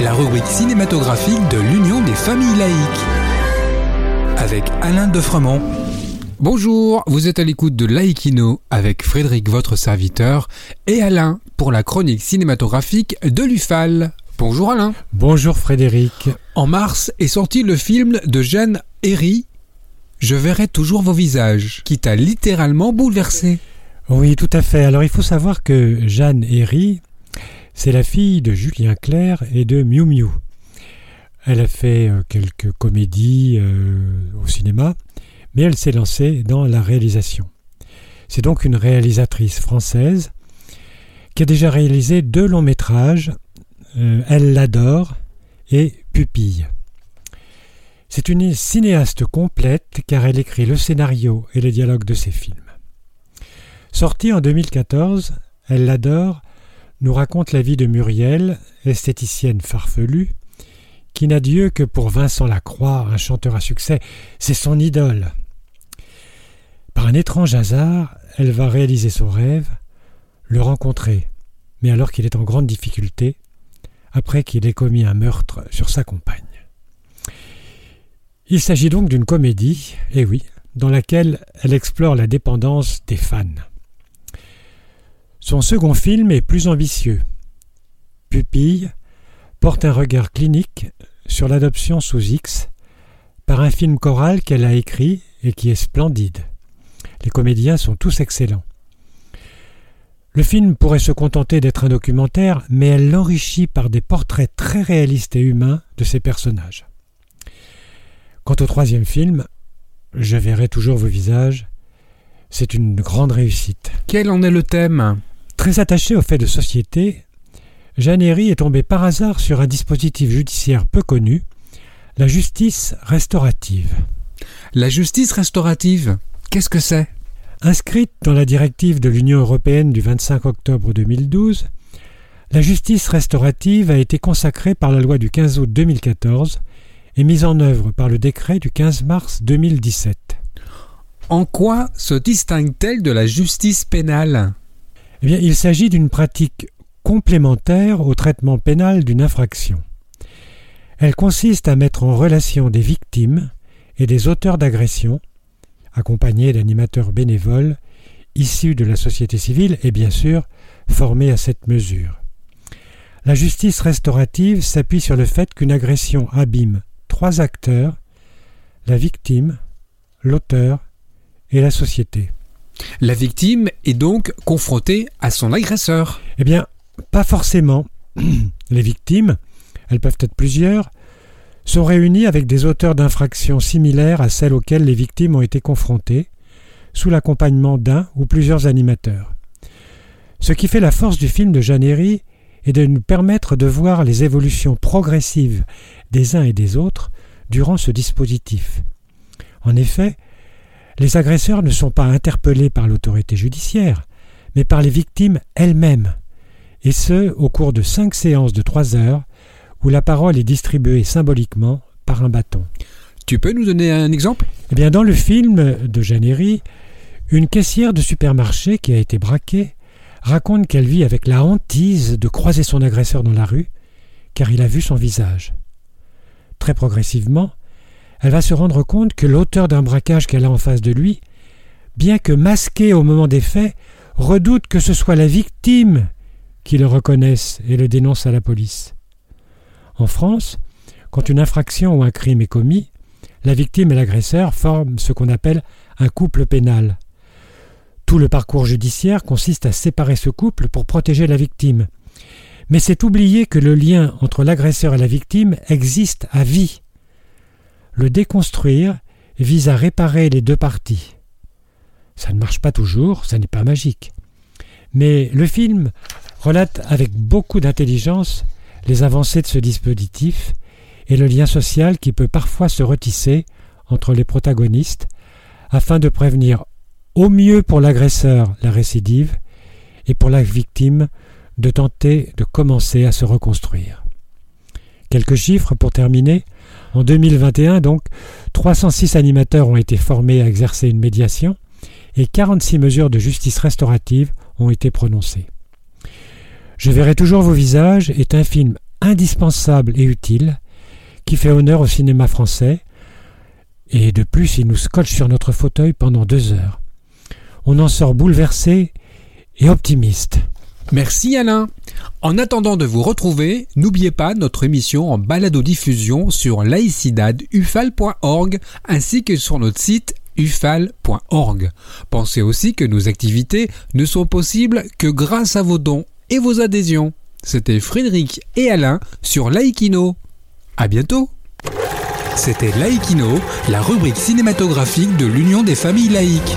La rubrique cinématographique de l'Union des familles laïques. Avec Alain Defremont. Bonjour, vous êtes à l'écoute de Laïkino avec Frédéric, votre serviteur, et Alain pour la chronique cinématographique de l'UFAL. Bonjour Alain. Bonjour Frédéric. En mars est sorti le film de Jeanne Herry, Je verrai toujours vos visages, qui t'a littéralement bouleversé. Oui, tout à fait. Alors il faut savoir que Jeanne Herry, c'est la fille de Julien Clerc et de Miu Miu. Elle a fait euh, quelques comédies euh, au cinéma, mais elle s'est lancée dans la réalisation. C'est donc une réalisatrice française qui a déjà réalisé deux longs métrages, euh, Elle l'adore et Pupille. C'est une cinéaste complète car elle écrit le scénario et les dialogues de ses films. Sortie en 2014, Elle l'adore nous raconte la vie de Muriel, esthéticienne farfelue, qui n'a Dieu que pour Vincent Lacroix, un chanteur à succès, c'est son idole. Par un étrange hasard, elle va réaliser son rêve, le rencontrer, mais alors qu'il est en grande difficulté, après qu'il ait commis un meurtre sur sa compagne. Il s'agit donc d'une comédie, eh oui, dans laquelle elle explore la dépendance des fans. Son second film est plus ambitieux. Pupille porte un regard clinique sur l'adoption sous X par un film choral qu'elle a écrit et qui est splendide. Les comédiens sont tous excellents. Le film pourrait se contenter d'être un documentaire, mais elle l'enrichit par des portraits très réalistes et humains de ses personnages. Quant au troisième film, Je verrai toujours vos visages, c'est une grande réussite. Quel en est le thème? Très attaché aux faits de société, Jeanne Herry est tombée par hasard sur un dispositif judiciaire peu connu, la justice restaurative. La justice restaurative, qu'est-ce que c'est? Inscrite dans la directive de l'Union européenne du 25 octobre 2012, la justice restaurative a été consacrée par la loi du 15 août 2014 et mise en œuvre par le décret du 15 mars 2017. En quoi se distingue-t-elle de la justice pénale? Eh il s'agit d'une pratique complémentaire au traitement pénal d'une infraction. Elle consiste à mettre en relation des victimes et des auteurs d'agression, accompagnés d'animateurs bénévoles issus de la société civile et bien sûr formés à cette mesure. La justice restaurative s'appuie sur le fait qu'une agression abîme trois acteurs, la victime, l'auteur et la société. La victime est donc confrontée à son agresseur. Eh bien, pas forcément. Les victimes, elles peuvent être plusieurs, sont réunies avec des auteurs d'infractions similaires à celles auxquelles les victimes ont été confrontées, sous l'accompagnement d'un ou plusieurs animateurs. Ce qui fait la force du film de Jeannery est de nous permettre de voir les évolutions progressives des uns et des autres durant ce dispositif. En effet, les agresseurs ne sont pas interpellés par l'autorité judiciaire, mais par les victimes elles-mêmes, et ce au cours de cinq séances de trois heures, où la parole est distribuée symboliquement par un bâton. Tu peux nous donner un exemple? Eh bien, dans le film de Jeannery, une caissière de supermarché qui a été braquée raconte qu'elle vit avec la hantise de croiser son agresseur dans la rue, car il a vu son visage. Très progressivement, elle va se rendre compte que l'auteur d'un braquage qu'elle a en face de lui, bien que masqué au moment des faits, redoute que ce soit la victime qui le reconnaisse et le dénonce à la police. En France, quand une infraction ou un crime est commis, la victime et l'agresseur forment ce qu'on appelle un couple pénal. Tout le parcours judiciaire consiste à séparer ce couple pour protéger la victime. Mais c'est oublier que le lien entre l'agresseur et la victime existe à vie. Le déconstruire vise à réparer les deux parties. Ça ne marche pas toujours, ça n'est pas magique. Mais le film relate avec beaucoup d'intelligence les avancées de ce dispositif et le lien social qui peut parfois se retisser entre les protagonistes afin de prévenir au mieux pour l'agresseur la récidive et pour la victime de tenter de commencer à se reconstruire. Quelques chiffres pour terminer. En 2021, donc, 306 animateurs ont été formés à exercer une médiation et 46 mesures de justice restaurative ont été prononcées. Je verrai toujours vos visages est un film indispensable et utile qui fait honneur au cinéma français. Et de plus, il nous scotche sur notre fauteuil pendant deux heures. On en sort bouleversé et optimiste. Merci Alain. En attendant de vous retrouver, n'oubliez pas notre émission en balado-diffusion sur laicidadufal.org ainsi que sur notre site ufal.org. Pensez aussi que nos activités ne sont possibles que grâce à vos dons et vos adhésions. C'était Frédéric et Alain sur Laïkino. À bientôt. C'était Laïkino, la rubrique cinématographique de l'Union des familles laïques.